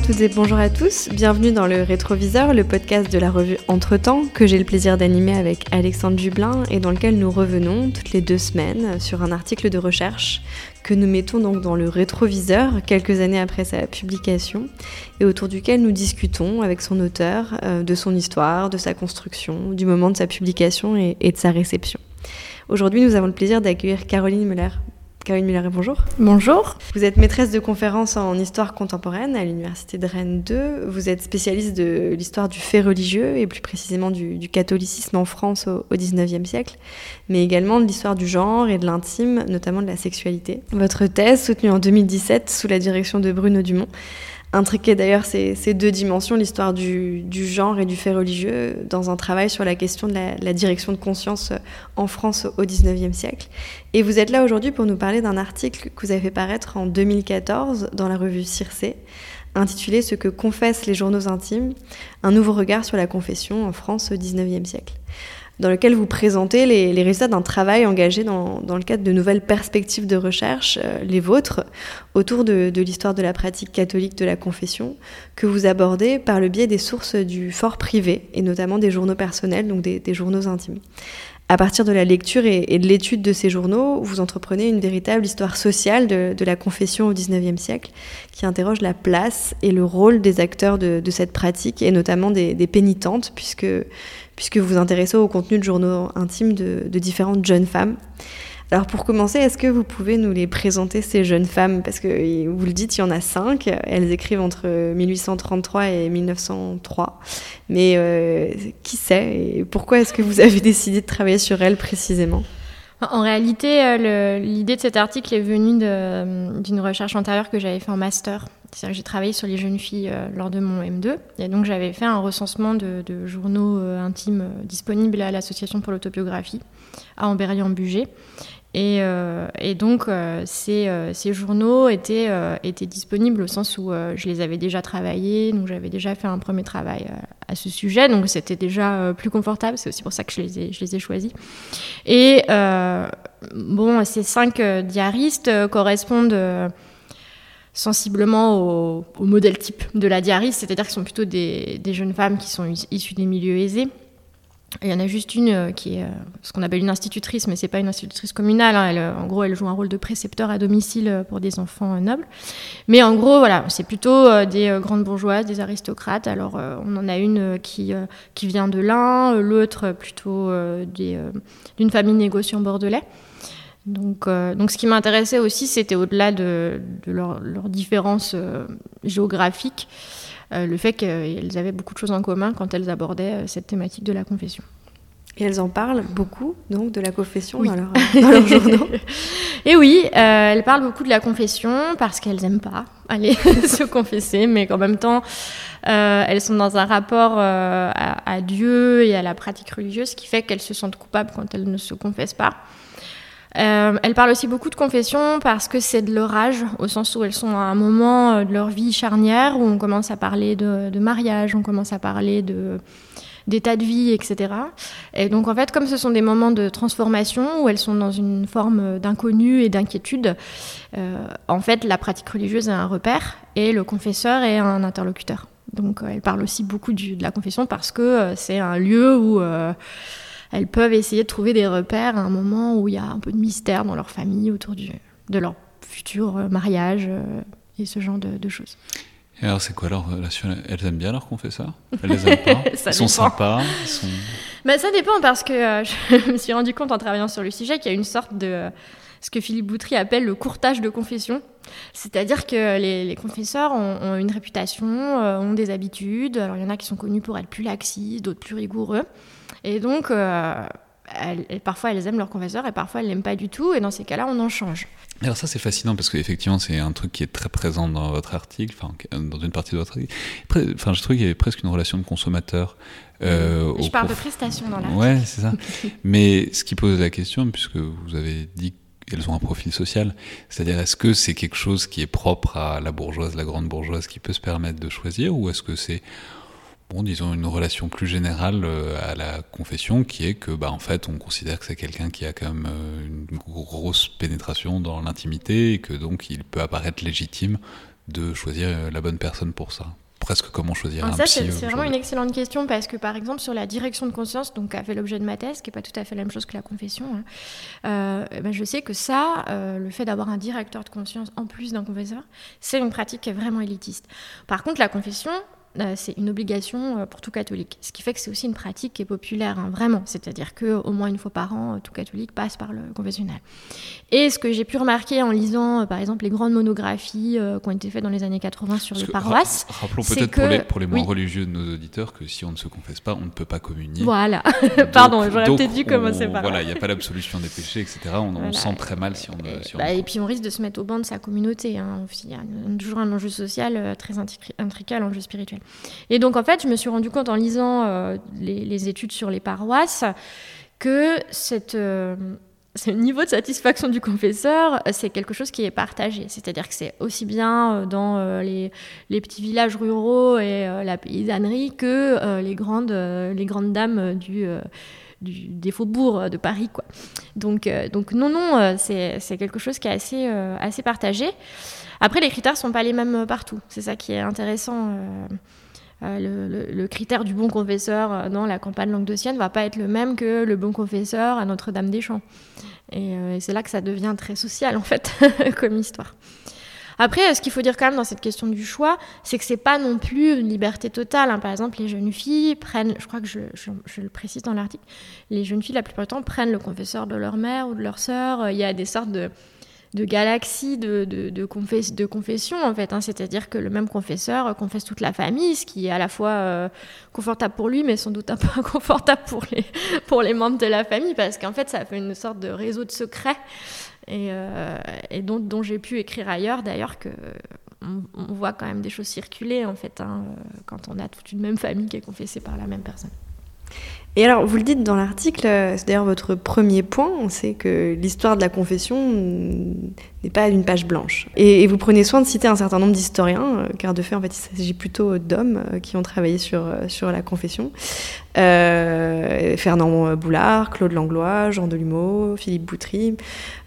à toutes et bonjour à tous. Bienvenue dans le Rétroviseur, le podcast de la revue Entretemps que j'ai le plaisir d'animer avec Alexandre Jublin et dans lequel nous revenons toutes les deux semaines sur un article de recherche que nous mettons donc dans le rétroviseur quelques années après sa publication et autour duquel nous discutons avec son auteur euh, de son histoire, de sa construction, du moment de sa publication et, et de sa réception. Aujourd'hui, nous avons le plaisir d'accueillir Caroline Muller. Caroline Muller, bonjour. Bonjour. Vous êtes maîtresse de conférences en histoire contemporaine à l'Université de Rennes 2. Vous êtes spécialiste de l'histoire du fait religieux et plus précisément du, du catholicisme en France au, au 19e siècle, mais également de l'histoire du genre et de l'intime, notamment de la sexualité. Votre thèse, soutenue en 2017 sous la direction de Bruno Dumont, intriquer d'ailleurs ces, deux dimensions, l'histoire du, genre et du fait religieux, dans un travail sur la question de la, la, direction de conscience en France au XIXe siècle. Et vous êtes là aujourd'hui pour nous parler d'un article que vous avez fait paraître en 2014 dans la revue Circé, intitulé Ce que confessent les journaux intimes, un nouveau regard sur la confession en France au XIXe siècle dans lequel vous présentez les, résultats d'un travail engagé dans, le cadre de nouvelles perspectives de recherche, euh, les vôtres, autour de, l'histoire de la pratique catholique de la confession, que vous abordez par le biais des sources du fort privé, et notamment des journaux personnels, donc des, journaux intimes. À partir de la lecture et, de l'étude de ces journaux, vous entreprenez une véritable histoire sociale de, la confession au XIXe siècle, qui interroge la place et le rôle des acteurs de, cette pratique, et notamment des pénitentes, puisque puisque vous vous intéressez au contenu de journaux intimes de, différentes jeunes femmes. Alors pour commencer, est-ce que vous pouvez nous les présenter, ces jeunes femmes? Parce que vous le dites, il y en a cinq. Elles écrivent entre 1833 et 1903. Mais euh, qui sait pourquoi est-ce que vous avez décidé de travailler sur elles précisément? En réalité, l'idée de cet article est venue d'une recherche antérieure que j'avais fait en master. C'est-à-dire que j'ai travaillé sur les jeunes filles euh, lors de mon M2. Et donc, j'avais fait un recensement de, journaux euh, intimes euh, disponibles à l'Association pour l'autobiographie à Ambérieu-en-Bugey. Et, euh, et, donc, euh, ces, euh, ces, journaux étaient, étaient, disponibles au sens où je les avais déjà travaillés, donc j'avais déjà fait un premier travail à ce sujet, donc c'était déjà plus confortable, c'est aussi pour ça que je les ai, choisis. Et bon, ces cinq diaristes correspondent sensiblement au, au, modèle type de la diariste, c'est-à-dire qu'ils sont plutôt des, jeunes femmes qui sont issues des milieux aisés, il y en a juste une euh, qui est euh, ce qu'on appelle une institutrice, mais c'est pas une institutrice communale. Hein. Euh, en gros, elle joue un rôle de précepteur à domicile pour des enfants nobles. Mais en gros, voilà, c'est plutôt des grandes bourgeoises, des aristocrates. Alors, on en a une qui, qui vient de l'Ain, l'autre plutôt d'une famille négociant bordelais. Donc, donc, ce qui m'intéressait aussi, c'était au-delà de, leurs leur différences géographiques. Euh, le fait qu'elles avaient beaucoup de choses en commun quand elles abordaient euh, cette thématique de la confession. Et elles en parlent beaucoup, donc, de la confession oui. dans, leur, dans leurs journaux. Et oui, euh, elles parlent beaucoup de la confession parce qu'elles n'aiment pas aller se confesser, mais qu'en même temps, euh, elles sont dans un rapport euh, à, à, Dieu et à la pratique religieuse qui fait qu'elles se sentent coupables quand elles ne se confessent pas. Euh, elles parlent aussi beaucoup de confession parce que c'est de leur âge, au sens où elles sont à un moment euh, de leur vie charnière où on commence à parler de, mariage, on commence à parler de d'état de vie, etc. Et donc en fait, comme ce sont des moments de transformation où elles sont dans une forme d'inconnu et d'inquiétude, euh, en fait, la pratique religieuse est un repère et le confesseur est un interlocuteur. Donc euh, elles parlent aussi beaucoup de la confession parce que c'est un lieu où elles peuvent essayer de trouver des repères à un moment où il y a un peu de mystère dans leur famille autour du, de leur futur mariage et ce genre de, de choses. Et alors, c'est quoi leur relation? Elles aiment bien leurs confesseurs Elles les aiment pas? Ils sont sympas ils sont... Bah, Ça dépend parce que euh, je me suis rendu compte en travaillant sur le sujet qu'il y a une sorte de ce que Philippe Boutry appelle le courtage de confession. C'est-à-dire que les, les confesseurs ont, ont, une réputation, euh, ont des habitudes. Alors, il y en a qui sont connus pour être plus laxistes, d'autres plus rigoureux. Et donc, euh, elles, parfois elles aiment leur confesseur et parfois elles l'aiment pas du tout. Et dans ces cas-là, on en change. Alors ça c'est fascinant parce qu'effectivement c'est un truc qui est très présent dans votre article, enfin dans une partie de votre article. Enfin je trouve qu'il y avait presque une relation de consommateur. Euh, je parle prof... de prestations dans l'article. Ouais c'est ça. Mais ce qui pose la question puisque vous avez dit qu'elles ont un profil social, c'est-à-dire est-ce que c'est quelque chose qui est propre à la bourgeoise, la grande bourgeoise qui peut se permettre de choisir ou est-ce que c'est bon, disons, une relation plus générale euh, à la confession, qui est que, bah, en fait, on considère que c'est quelqu'un qui a quand même euh, une grosse pénétration dans l'intimité et que donc il peut apparaître légitime de choisir la bonne personne pour ça presque comment choisir un ça, C'est vraiment une excellente question parce que par exemple sur la direction de conscience, donc qui a fait l'objet de ma thèse, qui n'est pas tout à fait la même chose que la confession, hein, euh, eh ben je sais que ça, euh, le fait d'avoir un directeur de conscience en plus d'un confesseur, c'est une pratique qui est vraiment élitiste. Par contre, la confession, euh, c'est une obligation euh, pour tout catholique. Ce qui fait que c'est aussi une pratique qui est populaire, hein, vraiment. C'est-à-dire qu'au moins une fois par an, euh, tout catholique passe par le confessionnal. Et ce que j'ai pu remarquer en lisant, par exemple, les grandes monographies qui ont été faites dans les années 80 sur les paroisses. rappelons peut-être pour les, pour les moins religieux de nos auditeurs que si on ne se confesse pas, on ne peut pas communier. Voilà. Pardon, j'aurais peut-être dû commencer par Voilà, il n'y a pas l'absolution des péchés, etc. On, on sent très mal si on. Si bah, et puis on risque de se mettre au banc de sa communauté. Hein. Il y a toujours un enjeu social très intriqué l'enjeu spirituel. Et donc, en fait, je me suis rendu compte en lisant euh, les, études sur les paroisses que euh, ce niveau de satisfaction du confesseur, c'est quelque chose qui est partagé. C'est-à-dire que c'est aussi bien euh, dans les, petits villages ruraux et la paysannerie que les grandes dames du des faubourgs de Paris. Quoi. Donc, donc non, non, c'est quelque chose qui est assez, assez partagé. Après, les critères ne sont pas les mêmes partout. C'est ça qui est intéressant. Euh, le, critère du bon confesseur euh, dans la campagne languedocienne va pas être le même que le bon confesseur à Notre-Dame-des-Champs. Euh, et, c'est là que ça devient très social, en fait, comme histoire. Après, ce qu'il faut dire quand même dans cette question du choix, c'est que c'est pas non plus une liberté totale. Hein. Par exemple, les jeunes filles prennent, je crois que je, le précise dans l'article, les jeunes filles, la plupart du temps, prennent le confesseur de leur mère ou de leur sœur. Il y a des sortes de, galaxies de, de, de, confession, en fait. Hein. C'est-à-dire que le même confesseur confesse toute la famille, ce qui est à la fois euh, confortable pour lui, mais sans doute un peu inconfortable pour les membres de la famille, parce qu'en fait, ça fait une sorte de réseau de secrets, et, euh, dont, j'ai pu écrire ailleurs, d'ailleurs, que on, voit quand même des choses circuler, en fait, hein, quand on a toute une même famille qui est confessée par la même personne. Et alors, vous le dites dans l'article, euh, c'est d'ailleurs votre premier point, c'est que l'histoire de la confession n'est pas une page blanche. Et, vous prenez soin de citer un certain nombre d'historiens, euh, car de fait, en fait, il s'agit plutôt d'hommes euh, qui ont travaillé sur, sur la confession. Fernand Boulard, Claude Langlois, Jean Delumeau, Philippe Boutry.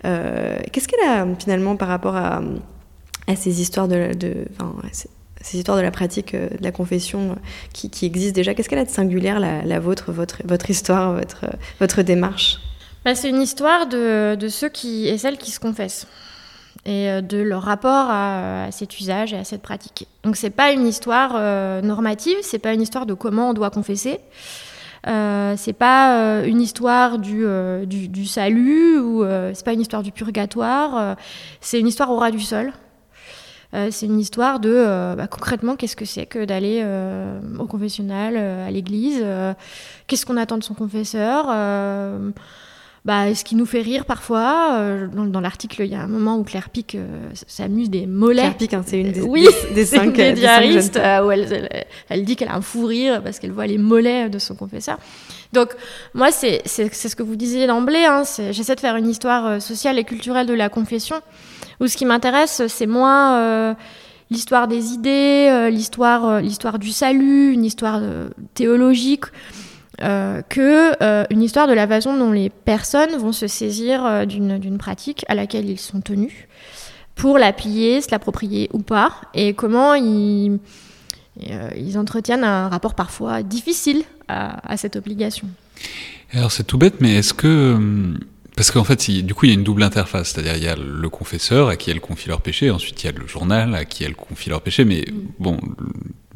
Qu'est-ce qu'elle a finalement par rapport à, à ces histoires de... de ces histoires de la pratique euh, de la confession euh, qui, qui existent déjà. Qu'est-ce qu'elle a de singulière, la, vôtre, votre, histoire, votre, votre démarche? Bah, C'est une histoire de, ceux qui, et celles qui se confessent et euh, de leur rapport à, cet usage et à cette pratique. Donc c'est pas une histoire normative, c'est pas une histoire de comment on doit confesser. Euh, c'est pas une histoire du, du, du, salut ou c'est pas une histoire du purgatoire. c'est une histoire au ras du sol. Euh, c'est une histoire de euh, bah, concrètement qu'est-ce que c'est que d'aller euh, au confessionnal, à l'église, qu'est-ce qu'on attend de son confesseur. Bah, ce qui nous fait rire parfois. dans, l'article, il y a un moment où Claire Pic s'amuse des mollets. Claire Pic, hein, c'est une des, oui, des, cinq, des diaristes, où elle, elle, dit qu'elle a un fou rire parce qu'elle voit les mollets de son confesseur. Donc, moi, c'est ce que vous disiez d'emblée. Hein, J'essaie de faire une histoire sociale et culturelle de la confession où ce qui m'intéresse, c'est moins euh, l'histoire des idées, euh, l'histoire, euh, l'histoire du salut, une histoire théologique, que une histoire de la façon dont les personnes vont se saisir d'une pratique à laquelle ils sont tenus pour la piller, se l'approprier ou pas, et comment ils, ils entretiennent un rapport parfois difficile à, à cette obligation. Alors c'est tout bête, mais est-ce que hum, parce qu'en fait, du coup, il y a une double interface. C'est-à-dire, il y a le confesseur à qui elle confie leur péché, ensuite il y a le journal à qui elle confie leur péché. Mais mm. bon,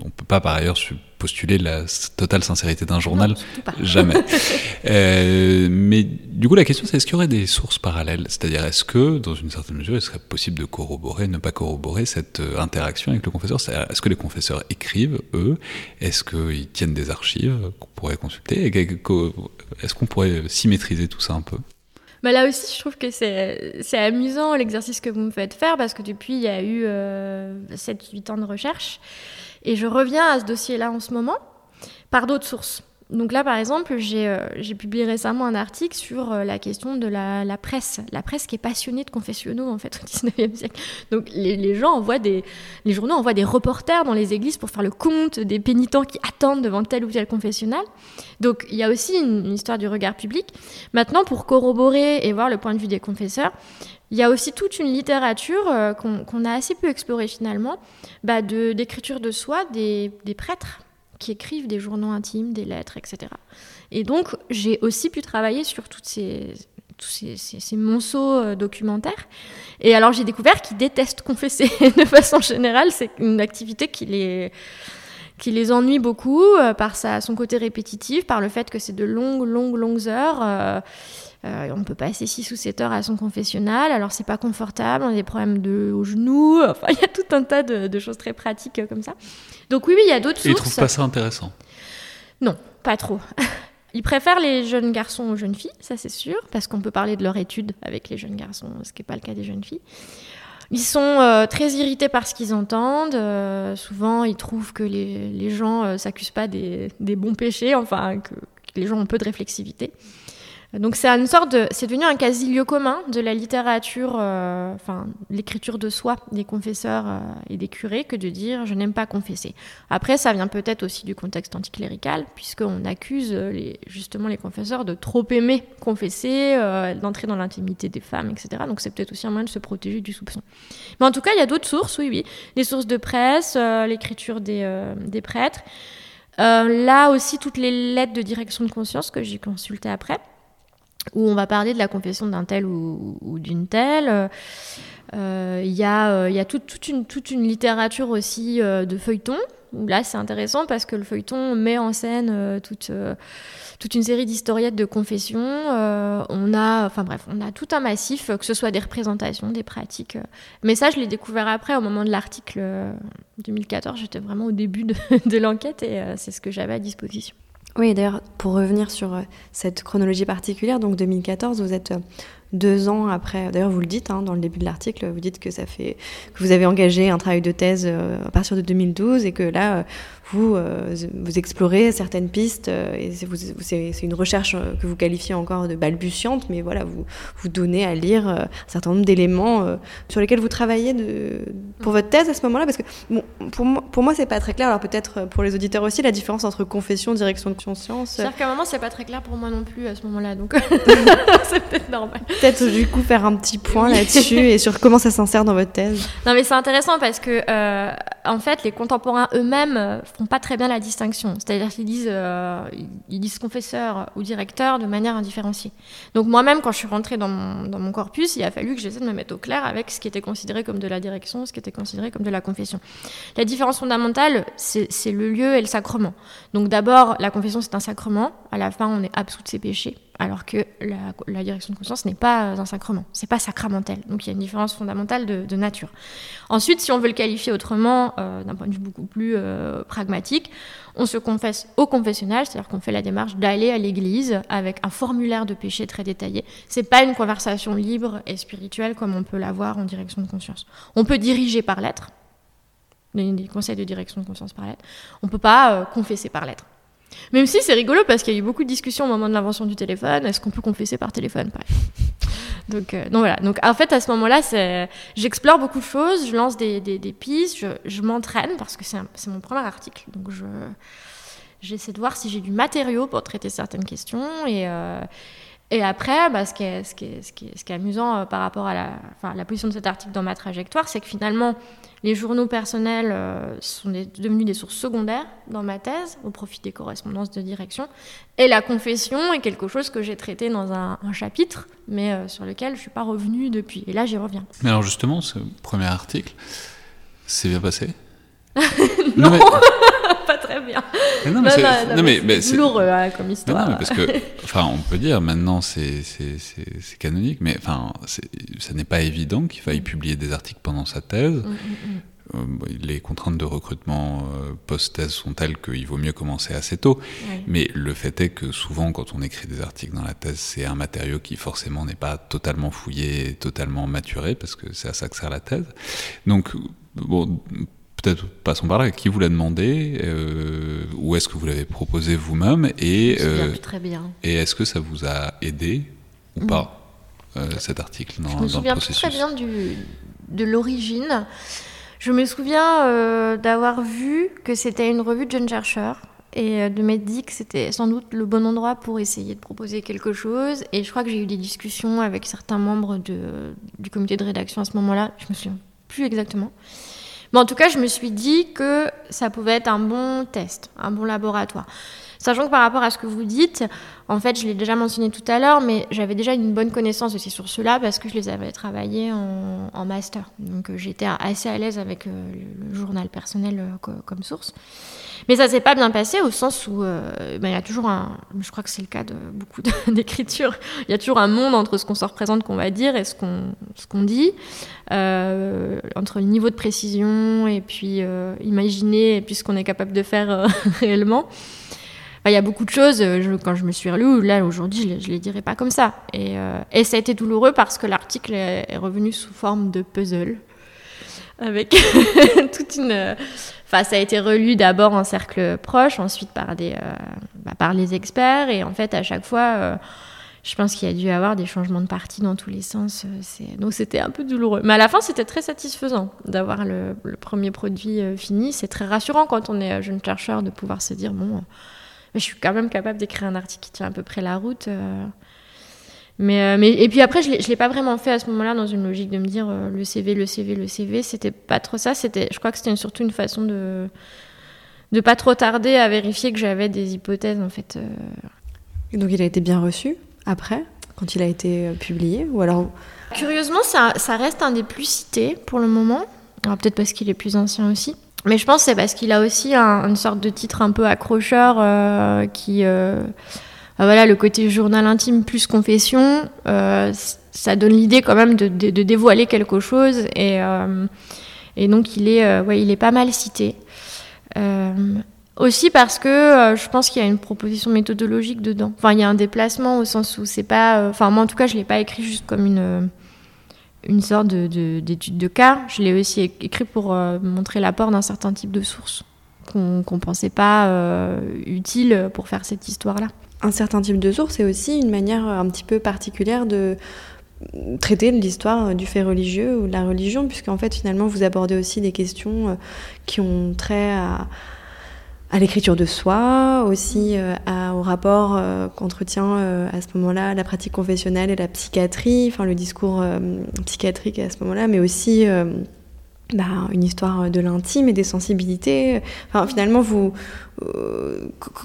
on peut pas par ailleurs postuler la totale sincérité d'un journal. Jamais. euh, mais du coup, la question, c'est est-ce qu'il y aurait des sources parallèles? C'est-à-dire, est-ce que, dans une certaine mesure, il serait possible de corroborer, ne pas corroborer cette euh, interaction avec le confesseur? Est-ce que les confesseurs écrivent, eux? Est-ce qu'ils tiennent des archives qu'on pourrait consulter? Est-ce qu'on pourrait symétriser tout ça un peu? Bah là aussi, je trouve que c'est amusant l'exercice que vous me faites faire parce que depuis, il y a eu 7-8 euh, ans de recherche. Et je reviens à ce dossier-là en ce moment par d'autres sources. Donc là, par exemple, j'ai euh, publié récemment un article sur euh, la question de la, presse. La presse qui est passionnée de confessionnaux, en fait, au 19e siècle. Donc les, gens envoient des... Les journaux envoient des reporters dans les églises pour faire le compte des pénitents qui attendent devant tel ou tel confessionnal. Donc il y a aussi une, histoire du regard public. Maintenant, pour corroborer et voir le point de vue des confesseurs, il y a aussi toute une littérature euh, qu'on a assez peu explorée finalement, bah d'écriture de, de, soi des prêtres qui écrivent des journaux intimes, des lettres, etc. Et donc, j'ai aussi pu travailler sur toutes ces, tous ces, monceaux euh, documentaires. Et alors, j'ai découvert qu'ils détestent confesser de façon générale. C'est une activité qui les, qui les ennuie beaucoup euh, par son côté répétitif, par le fait que c'est de longues, longues, longues heures. Euh, euh, on peut passer 6 ou 7 heures à son confessionnal, alors c'est pas confortable, on a des problèmes de, aux genoux, enfin il y a tout un tas de, de, choses très pratiques comme ça. Donc oui, oui, il y a d'autres sources. Ils trouvent pas ça intéressant Non, pas trop. Ils préfèrent les jeunes garçons aux jeunes filles, ça c'est sûr, parce qu'on peut parler de leur étude avec les jeunes garçons, ce qui n'est pas le cas des jeunes filles. Ils sont euh, très irrités par ce qu'ils entendent. Euh, souvent, ils trouvent que les, les gens ne euh, s'accusent pas des, des, bons péchés, enfin, que, que, les gens ont peu de réflexivité. Donc c'est une sorte de, c'est devenu un quasi-lieu commun de la littérature, euh, enfin l'écriture de soi des confesseurs euh, et des curés que de dire je n'aime pas confesser. Après ça vient peut-être aussi du contexte anticlérical puisqu'on accuse les, justement les confesseurs de trop aimer confesser, euh, d'entrer dans l'intimité des femmes, etc. Donc c'est peut-être aussi un moyen de se protéger du soupçon. Mais en tout cas il y a d'autres sources, oui oui, des sources de presse, euh, l'écriture des, euh, des prêtres. là aussi toutes les lettres de direction de conscience que j'ai consultées après où on va parler de la confession d'un tel ou, d'une telle. Il euh, y a, euh, toute, une, littérature aussi euh, de feuilleton, où là c'est intéressant parce que le feuilleton met en scène toute, une série d'historiettes de confession. on a, enfin bref, on a tout un massif, que ce soit des représentations, des pratiques. Mais ça, je l'ai découvert après, au moment de l'article 2014. J'étais vraiment au début de l'enquête et c'est ce que j'avais à disposition. Oui, d'ailleurs, pour revenir sur euh, cette chronologie particulière, donc 2014, vous êtes euh, deux ans après. D'ailleurs, vous le dites hein, dans le début de l'article, vous dites que ça fait que vous avez engagé un travail de thèse euh, à partir de 2012 et que là, vous, euh, vous explorez certaines pistes euh, et c'est une recherche euh, que vous qualifiez encore de balbutiante, mais voilà, vous vous donnez à lire un certain nombre d'éléments sur lesquels vous travaillez de, pour votre thèse à ce moment-là, parce que bon, pour moi, pour moi c'est pas très clair. Alors peut-être pour les auditeurs aussi, la différence entre confession, direction de conscience. C'est-à-dire qu'à un moment, c'est pas très clair pour moi non plus à ce moment-là, donc c'est peut-être normal. Peut-être du coup faire un petit point là-dessus et sur comment ça s'insère dans votre thèse. Non, mais c'est intéressant parce que euh, en fait, les contemporains eux-mêmes font pas très bien la distinction. C'est-à-dire qu'ils disent, euh, ils disent confesseur ou directeur de manière indifférenciée. Donc moi-même, quand je suis rentrée dans mon, dans mon corpus, il a fallu que j'essaie de me mettre au clair avec ce qui était considéré comme de la direction, ce qui était considéré comme de la confession. La différence fondamentale, c'est le lieu et le sacrement. Donc d'abord, la confession, c'est un sacrement. À la fin, on est absous de ses péchés alors que la, direction de conscience n'est pas un sacrement, c'est pas sacramentel. Donc il y a une différence fondamentale de, nature. Ensuite, si on veut le qualifier autrement, euh, d'un point de vue beaucoup plus euh, pragmatique, on se confesse au confessionnal, c'est-à-dire qu'on fait la démarche d'aller à l'église avec un formulaire de péché très détaillé. C'est pas une conversation libre et spirituelle comme on peut l'avoir en direction de conscience. On peut diriger par lettre, des conseils de direction de conscience par lettre. On peut pas euh, confesser par lettre. Même si c'est rigolo parce qu'il y a eu beaucoup de discussions au moment de l'invention du téléphone. Est-ce qu'on peut confesser par téléphone? Par donc, euh, voilà. Donc en fait, à ce moment-là, j'explore beaucoup de choses, je lance des, pistes, je, je m'entraîne parce que c'est mon premier article. Donc je j'essaie de voir si j'ai du matériau pour traiter certaines questions et euh, et après, bah, ce, qui est, ce, qui est, ce, qui est, ce qui est amusant euh, par rapport à la, enfin, la position de cet article dans ma trajectoire, c'est que finalement, les journaux personnels euh, sont des, devenus des sources secondaires dans ma thèse, au profit des correspondances de direction. Et la confession est quelque chose que j'ai traité dans un, un chapitre, mais euh, sur lequel je ne suis pas revenue depuis. Et là, j'y reviens. Mais alors justement, ce premier article, c'est bien passé? Non, non mais... très bien. Mais non, mais non, non, non, mais, mais c'est lourd euh, comme histoire. Non, mais parce que, enfin, on peut dire maintenant c'est c'est canonique, mais enfin, ça n'est pas évident qu'il faille publier des articles pendant sa thèse. Mm, mm, mm. Les contraintes de recrutement euh, post-thèse sont telles qu'il vaut mieux commencer assez tôt. Oui. Mais le fait est que souvent, quand on écrit des articles dans la thèse, c'est un matériau qui forcément n'est pas totalement fouillé, totalement maturé, parce que c'est à ça que sert la thèse. Donc, bon, peut-être passons par là. Qui vous l'a demandé euh, Ou est-ce que vous l'avez proposé vous-même Et, euh, très bien. Et est-ce que ça vous a aidé ou mm. pas cet article dans, Je me souviens très bien du, de l'origine. Je me souviens d'avoir vu que c'était une revue de jeunes chercheurs et de m'être dit que c'était sans doute le bon endroit pour essayer de proposer quelque chose. Et je crois que j'ai eu des discussions avec certains membres de, du comité de rédaction à ce moment-là. Je me souviens plus exactement. Mais en tout cas, je me suis dit que ça pouvait être un bon test, un bon laboratoire. Sachant que par rapport à ce que vous dites, en fait, je l'ai déjà mentionné tout à l'heure, mais j'avais déjà une bonne connaissance de ces sources-là parce que je les avais travaillées en, master. Donc euh, j'étais assez à l'aise avec euh, le, journal personnel euh, comme source. Mais ça s'est pas bien passé au sens où ben, il y a toujours un, je crois que c'est le cas de beaucoup d'écritures, il y a toujours un monde entre ce qu'on se représente, qu'on va dire, et ce qu'on dit, entre le niveau de précision et puis imaginer et puis ce qu'on est capable de faire réellement il y a beaucoup de choses, euh, quand je me suis relue, là aujourd'hui, je ne les dirais pas comme ça. Et, euh, et, ça a été douloureux parce que l'article est, revenu sous forme de puzzle. Avec toute une. Enfin, ça a été relu d'abord en cercle proche, ensuite par, des, euh, bah, par les experts. Et en fait, à chaque fois, je pense qu'il y a dû y avoir des changements de partie dans tous les sens. Donc c'était un peu douloureux. Mais à la fin, c'était très satisfaisant d'avoir le, premier produit fini. C'est très rassurant quand on est jeune chercheur de pouvoir se dire bon je suis quand même capable d'écrire un article qui tient à peu près la route. Euh. Mais, euh, mais, et puis après, je ne l'ai pas vraiment fait à ce moment-là dans une logique de me dire euh, le CV, le CV, le CV. C'était pas trop ça. C'était, je crois que c'était surtout une façon de de pas trop tarder à vérifier que j'avais des hypothèses en fait. Et donc il a été bien reçu après, quand il a été publié, ou alors Curieusement, ça, ça reste un des plus cités pour le moment. Alors peut-être parce qu'il est plus ancien aussi. Mais je pense c'est parce qu'il a aussi une sorte de titre un peu accrocheur euh, qui. Euh, bah voilà, le côté journal intime plus confession, euh, ça donne l'idée quand même de, dévoiler quelque chose. Et, et donc, il est, ouais, il est pas mal cité. aussi parce que je pense qu'il y a une proposition méthodologique dedans. Enfin, il y a un déplacement au sens où c'est pas. Enfin, moi en tout cas, je l'ai pas écrit juste comme une une sorte d'étude de, cas. Je l'ai aussi écrit pour euh, montrer l'apport d'un certain type de sources qu'on ne pensait pas euh, utile pour faire cette histoire-là. Un certain type de source, c'est aussi une manière un petit peu particulière de traiter l'histoire du fait religieux ou de la religion, puisqu'en fait finalement vous abordez aussi des questions euh, qui ont trait à à l'écriture de soi, aussi euh, au rapport euh, qu'entretient euh, à ce moment-là la pratique confessionnelle et la psychiatrie, enfin le discours psychiatrique à ce moment-là, mais aussi bah, une histoire de l'intime et des sensibilités. Enfin, finalement, vous,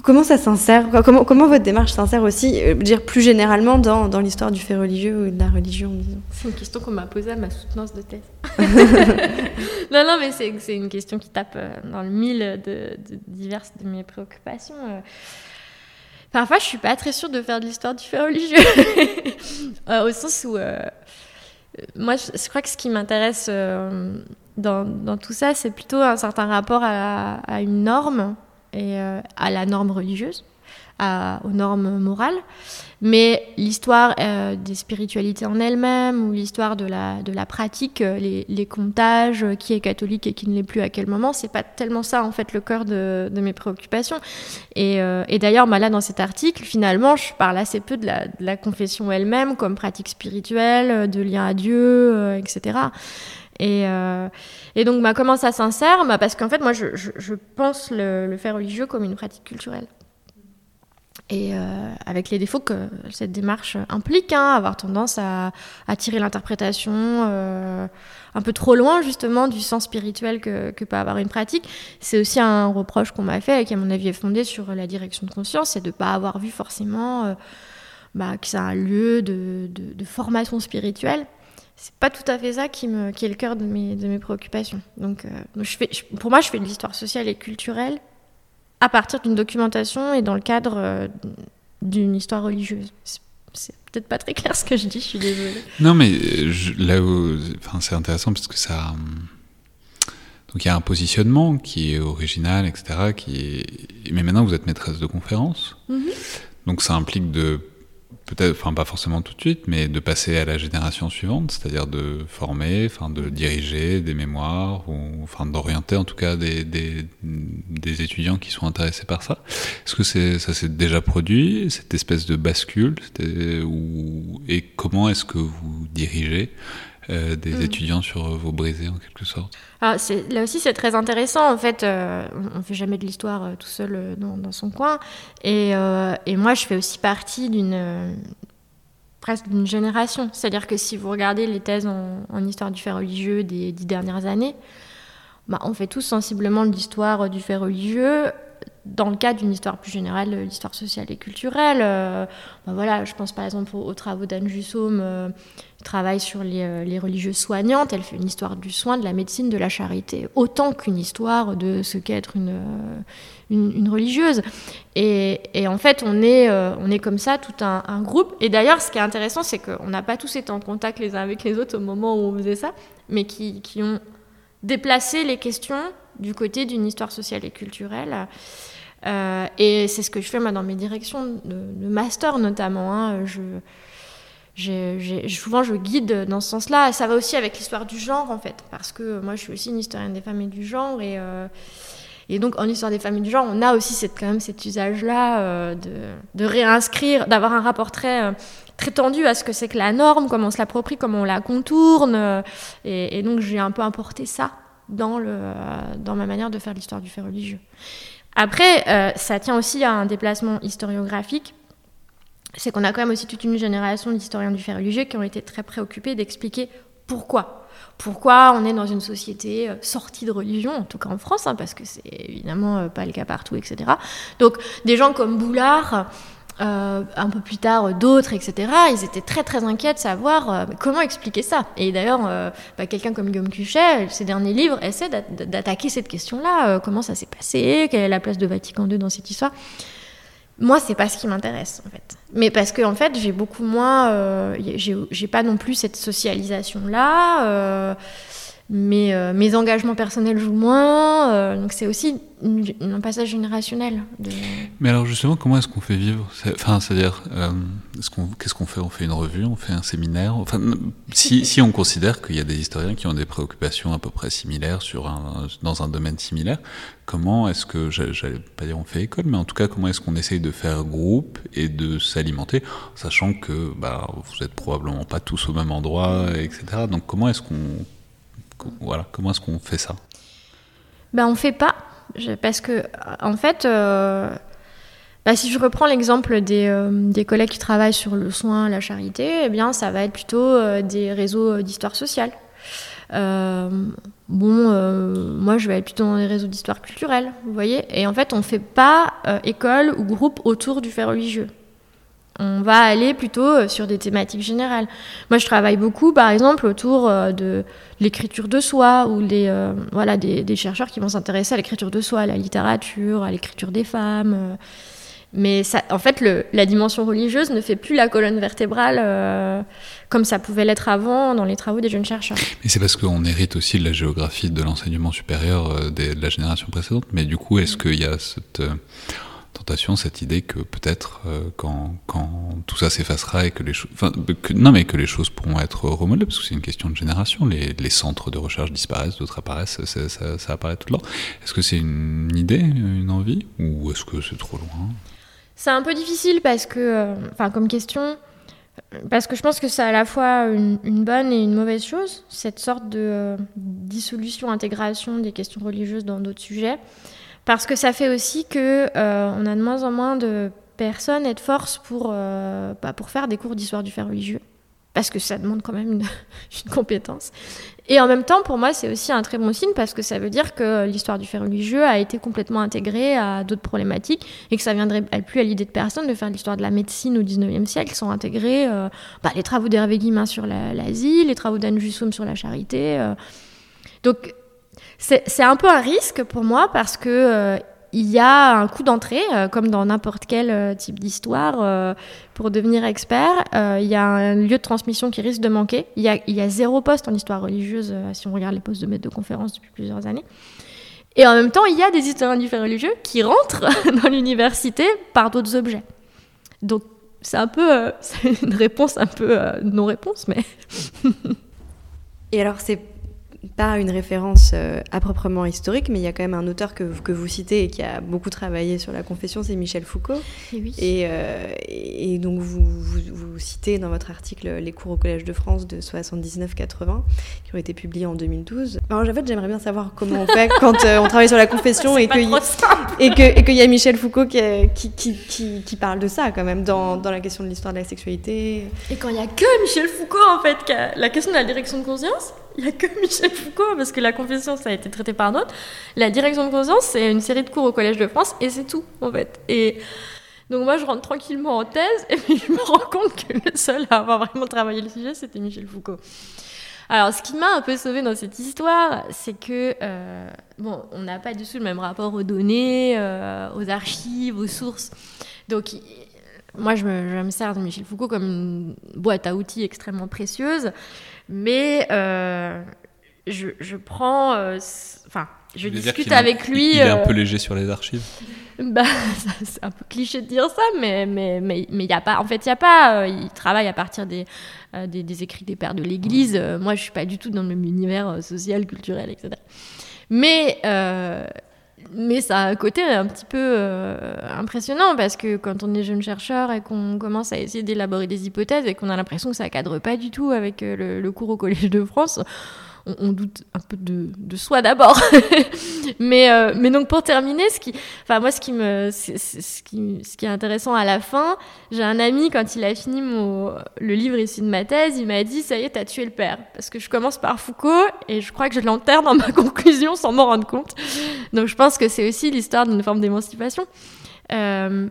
comment ça s'insère? Comment, comment votre démarche s'insère aussi, dire plus généralement, dans, dans l'histoire du fait religieux ou de la religion, C'est une question qu'on m'a posée à ma soutenance de thèse. non, non, mais c'est une question qui tape euh, dans le mille de, diverses de mes préoccupations. Euh. Parfois, je suis pas très sûre de faire de l'histoire du fait religieux, euh, au sens où moi, je, crois que ce qui m'intéresse dans, dans, tout ça, c'est plutôt un certain rapport à, à une norme et à la norme religieuse aux normes morales. Mais l'histoire euh, des spiritualités en elles-mêmes ou l'histoire de la, pratique, euh, les, comptages, euh, qui est catholique et qui ne l'est plus à quel moment, c'est pas tellement ça en fait le cœur de, mes préoccupations. Et, d'ailleurs, bah, là dans cet article, finalement, je parle assez peu de la, confession elle-même comme pratique spirituelle, de lien à Dieu, etc. Et, donc, bah, comment ça s'insère? Bah, Parce qu'en fait, moi, je pense le, le, fait religieux comme une pratique culturelle. Et euh, avec les défauts que cette démarche implique, hein, avoir tendance à, tirer l'interprétation euh, un peu trop loin justement du sens spirituel que, peut avoir une pratique. C'est aussi un reproche qu'on m'a fait et qui à mon avis est fondé sur la direction de conscience, c'est de ne pas avoir vu forcément euh, bah, que c'est un lieu de, formation spirituelle. C'est pas tout à fait ça qui, est le cœur de mes, préoccupations. Donc, pour moi, je fais de l'histoire sociale et culturelle à partir d'une documentation et dans le cadre euh, d'une histoire religieuse. C'est peut-être pas très clair ce que je dis, je suis désolée. Non, mais là où, enfin, c'est intéressant parce que ça. Hum, donc il y a un positionnement qui est original, etc. Qui est... Mais maintenant vous êtes maîtresse de conférence. Mm-hmm. Donc ça implique de peut-être, enfin pas forcément tout de suite, mais de passer à la génération suivante, c'est-à-dire de former, enfin de diriger des mémoires, ou enfin d'orienter en tout cas des, étudiants qui sont intéressés par ça. Est-ce que ça s'est déjà produit, cette espèce de bascule, et comment est-ce que vous dirigez euh, des mm. étudiants sur vos brisés en quelque sorte ah, Là aussi, c'est très intéressant. En fait, euh, on ne fait jamais de l'histoire euh, tout seul dans, dans, son coin. Et, et, moi, je fais aussi partie d'une presque d'une génération. C'est-à-dire que si vous regardez les thèses en, histoire du fait religieux des dix dernières années, bah, on fait tous sensiblement de l'histoire du fait religieux dans le cadre d'une histoire plus générale, l'histoire sociale et culturelle. bah voilà, je pense par exemple aux, travaux d'Anne Jussaume travaille sur les, euh, religieuses soignantes. Elle fait une histoire du soin, de la médecine, de la charité, autant qu'une histoire de ce qu'est être une, euh, religieuse. Et, en fait, on est, euh, comme ça, tout un, groupe. Et d'ailleurs, ce qui est intéressant, c'est qu'on n'a pas tous été en contact les uns avec les autres au moment où on faisait ça, mais qui, qui ont déplacé les questions du côté d'une histoire sociale et culturelle. Et c'est ce que je fais moi, dans mes directions de, master notamment. Hein. Je, souvent je guide dans ce sens-là. Ça va aussi avec l'histoire du genre en fait, parce que moi je suis aussi une historienne des femmes et du genre et euh, et donc en histoire des femmes et du genre, on a aussi cette, quand même cet usage-là euh, de, de, réinscrire, d'avoir un rapport très euh, très tendu à ce que c'est que la norme, comment on se l'approprie, comment on la contourne. Et, et, donc j'ai un peu importé ça dans, le, dans ma manière de faire l'histoire du fait religieux. Après, ça tient aussi à un déplacement historiographique c'est qu'on a quand même aussi toute une génération d'historiens du fait religieux qui ont été très préoccupés d'expliquer pourquoi. Pourquoi on est dans une société euh, sortie de religion, en tout cas en France, hein, parce que c'est évidemment euh, pas le cas partout, etc. Donc des gens comme Boulard, euh, un peu plus tard d'autres, etc., ils étaient très très inquiets de savoir comment expliquer ça? Et d'ailleurs, bah, quelqu'un comme Guillaume Cuchet, ses derniers livres, essaie d'attaquer cette question-là. comment ça s'est passé? Quelle est la place de Vatican II dans cette histoire? Moi, c'est pas ce qui m'intéresse, en fait. Mais parce que, en fait, j'ai beaucoup moins. Euh, j'ai pas non plus cette socialisation-là. Mais euh, mes engagements personnels jouent moins. Euh, donc c'est aussi un passage générationnel. Mais alors justement, comment est-ce qu'on fait vivre Enfin, c'est-à-dire, euh, qu'est-ce qu'on fait? On fait une revue, on fait un séminaire? Enfin, si, si on considère qu'il y a des historiens qui ont des préoccupations à peu près similaires sur un, dans un domaine similaire, comment est-ce que, j'allais pas dire on fait école, mais en tout cas, comment est-ce qu'on essaye de faire groupe et de s'alimenter, sachant que bah, vous êtes probablement pas tous au même endroit, etc. Donc comment est-ce qu'on comment est-ce qu'on fait ça? Ben, On fait pas. Parce que, en fait, euh, bah, si je reprends l'exemple des, euh, des, collègues qui travaillent sur le soin, la charité, eh bien, ça va être plutôt euh, des réseaux d'histoire sociale. bon, moi, je vais être plutôt dans les réseaux d'histoire culturelle, vous voyez. Et en fait, on ne fait pas école ou groupe autour du fait religieux. On va aller plutôt euh, sur des thématiques générales. Moi, je travaille beaucoup, par exemple, autour euh, de l'écriture de soi, ou les, euh, voilà, des, chercheurs qui vont s'intéresser à l'écriture de soi, à la littérature, à l'écriture des femmes. Mais ça, en fait, le, la dimension religieuse ne fait plus la colonne vertébrale comme ça pouvait l'être avant dans les travaux des jeunes chercheurs. Mais c'est parce qu'on hérite aussi de la géographie de l'enseignement supérieur de la génération précédente. Mais du coup, est-ce qu'il y a cette tentation, cette idée que peut-être euh, quand, quand, tout ça s'effacera et que les choses, non mais que les choses pourront être remodelées, parce que c'est une question de génération, les, les, centres de recherche disparaissent, d'autres apparaissent, ça, ça, apparaît tout le temps. Est-ce que c'est une idée, une envie, ou est-ce que c'est trop loin? C'est un peu difficile parce que, euh, enfin, comme question, parce que je pense que c'est à la fois une, bonne et une mauvaise chose, cette sorte de euh, dissolution, intégration des questions religieuses dans d'autres sujets. Parce que ça fait aussi que euh, on a de moins en moins de personnes et de forces pour, euh, bah, pour faire des cours d'histoire du fait religieux. Parce que ça demande quand même une, compétence. Et en même temps, pour moi, c'est aussi un très bon signe parce que ça veut dire que l'histoire du fait religieux a été complètement intégrée à d'autres problématiques et que ça viendrait plus à l'idée de personne de faire l'histoire de la médecine au 19e siècle sans intégrer euh, bah, les travaux d'Hervé Guimin sur l'asile, les travaux d'Anne Jussaume sur la charité. Donc c'est un peu un risque pour moi parce que euh, il y a un coût d'entrée, euh, comme dans n'importe quel euh, type d'histoire. pour devenir expert, il y a un lieu de transmission qui risque de manquer. Il y a, zéro poste en histoire religieuse si on regarde les postes de maître de conférence depuis plusieurs années. Et en même temps, il y a des historiens du fait religieux qui rentrent dans l'université par d'autres objets. Donc, c'est un peu une réponse un peu non-réponse, mais. Et alors, c'est pas une référence euh, à proprement historique, mais il y a quand même un auteur que, que, vous citez et qui a beaucoup travaillé sur la confession, c'est Michel Foucault. Et, oui. et, euh, et donc vous, vous, citez dans votre article les cours au Collège de France de 79-80, qui ont été publiés en 2012. Alors, en fait, j'aimerais bien savoir comment on fait quand euh, on travaille sur la confession et qu'il et que, et y a Michel Foucault qui, qui, qui, qui, parle de ça quand même dans, dans la question de l'histoire de la sexualité. Et quand il n'y a que Michel Foucault, en fait, qui a la question de la direction de conscience il n'y a que Michel Foucault, parce que la confession, ça a été traité par d'autres. La direction de conscience, c'est une série de cours au Collège de France, et c'est tout, en fait. Et donc moi, je rentre tranquillement en thèse, et puis je me rends compte que le seul à avoir vraiment travaillé le sujet, c'était Michel Foucault. Alors, ce qui m'a un peu sauvé dans cette histoire, c'est que, euh, bon, on n'a pas du tout le même rapport aux données, euh, aux archives, aux sources. Donc, moi, je me, sers de Michel Foucault comme une boîte à outils extrêmement précieuse. Mais euh, je, je, prends. Euh, enfin, je discute avec lui. Il est un euh, peu léger sur les archives? Bah, c'est un peu cliché de dire ça, mais mais mais mais il y a pas. En fait, il y a pas. il travaille à partir des, des, des écrits des pères de l'Église. moi, je suis pas du tout dans le même univers social, culturel, etc. Mais mais ça a un côté un petit peu euh, impressionnant parce que quand on est jeune chercheur et qu'on commence à essayer d'élaborer des hypothèses et qu'on a l'impression que ça cadre pas du tout avec euh, le, le cours au Collège de France, on, doute un peu de, soi d'abord. mais, euh, mais donc pour terminer, ce qui, enfin moi ce qui me, ce qui, est intéressant à la fin, j'ai un ami quand il a fini le livre ici de ma thèse, il m'a dit ça y est, t'as tué le père, parce que je commence par Foucault et je crois que je l'enterre dans ma conclusion sans m'en rendre compte. Donc je pense que c'est aussi l'histoire d'une forme d'émancipation. Euh,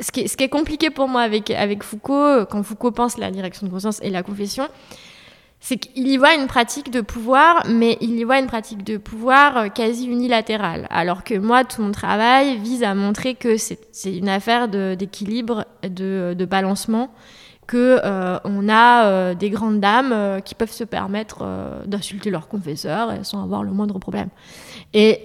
ce, qui est, compliqué pour moi avec Foucault, quand Foucault pense la direction de conscience et la confession, c'est qu'il y voit une pratique de pouvoir, mais il y voit une pratique de pouvoir euh, quasi unilatérale. Alors que moi, tout mon travail vise à montrer que c'est une affaire d'équilibre, de, balancement, que euh, on a euh, des grandes dames qui peuvent se permettre d'insulter leur confesseur sans avoir le moindre problème. Et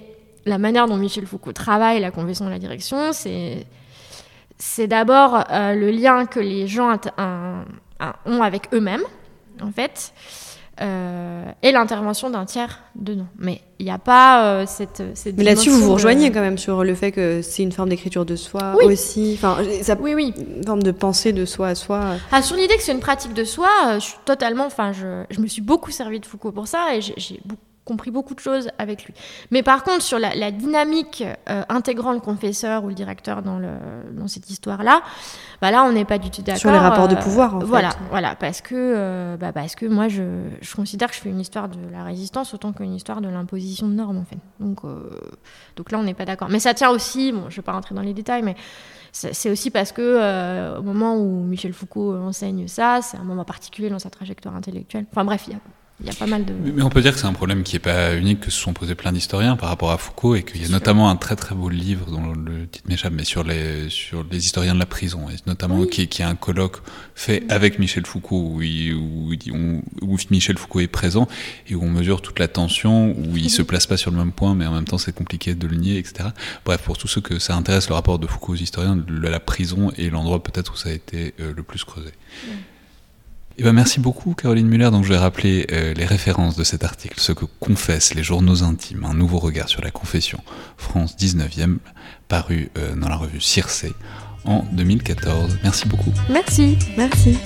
la manière dont Michel Foucault travaille la confession de la direction, c'est d'abord le lien que les gens ont avec eux-mêmes en fait, euh, et l'intervention d'un tiers dedans. Mais il n'y a pas euh, cette, cette, Mais là-dessus, vous vous rejoignez quand même sur le fait que c'est une forme d'écriture de soi aussi. Enfin, ça, oui, oui. Une forme de pensée de soi à soi. Ah, sur l'idée que c'est une pratique de soi, euh, je suis totalement. Enfin, je, je, me suis beaucoup servi de Foucault pour ça et j'ai beaucoup compris beaucoup de choses avec lui. Mais par contre, sur la, dynamique euh, intégrant le confesseur ou le directeur dans, le, dans cette histoire-là, bah là, on n'est pas du tout d'accord. Sur les rapports de euh, pouvoir, en voilà, fait. Voilà, parce que, euh, bah parce que moi, je, je, considère que je fais une histoire de la résistance autant qu'une histoire de l'imposition de normes, en fait. Donc, donc là, on n'est pas d'accord. Mais ça tient aussi, bon, je ne vais pas rentrer dans les détails, mais c'est aussi parce que au moment où Michel Foucault enseigne ça, c'est un moment particulier dans sa trajectoire intellectuelle. Enfin bref, il y a il y a pas mal de... Mais on peut dire que c'est un problème qui n'est pas unique, que se sont posés plein d'historiens par rapport à Foucault, et qu'il y a notamment un très très beau livre dont le titre m'échappe, mais sur les, sur les historiens de la prison, et notamment qui, qui, est un colloque fait avec Michel Foucault, où, où, où, Michel Foucault est présent, et où on mesure toute la tension, où il se place pas sur le même point, mais en même temps c'est compliqué de le nier, etc. Bref, pour tous ceux que ça intéresse, le rapport de Foucault aux historiens, la prison est l'endroit peut-être où ça a été euh, le plus creusé. Eh ben merci beaucoup Caroline Muller. Donc je vais rappeler euh, les références de cet article, ce que confessent les journaux intimes, un nouveau regard sur la confession, France 19e, paru euh, dans la revue Circé en 2014. Merci beaucoup. Merci, merci.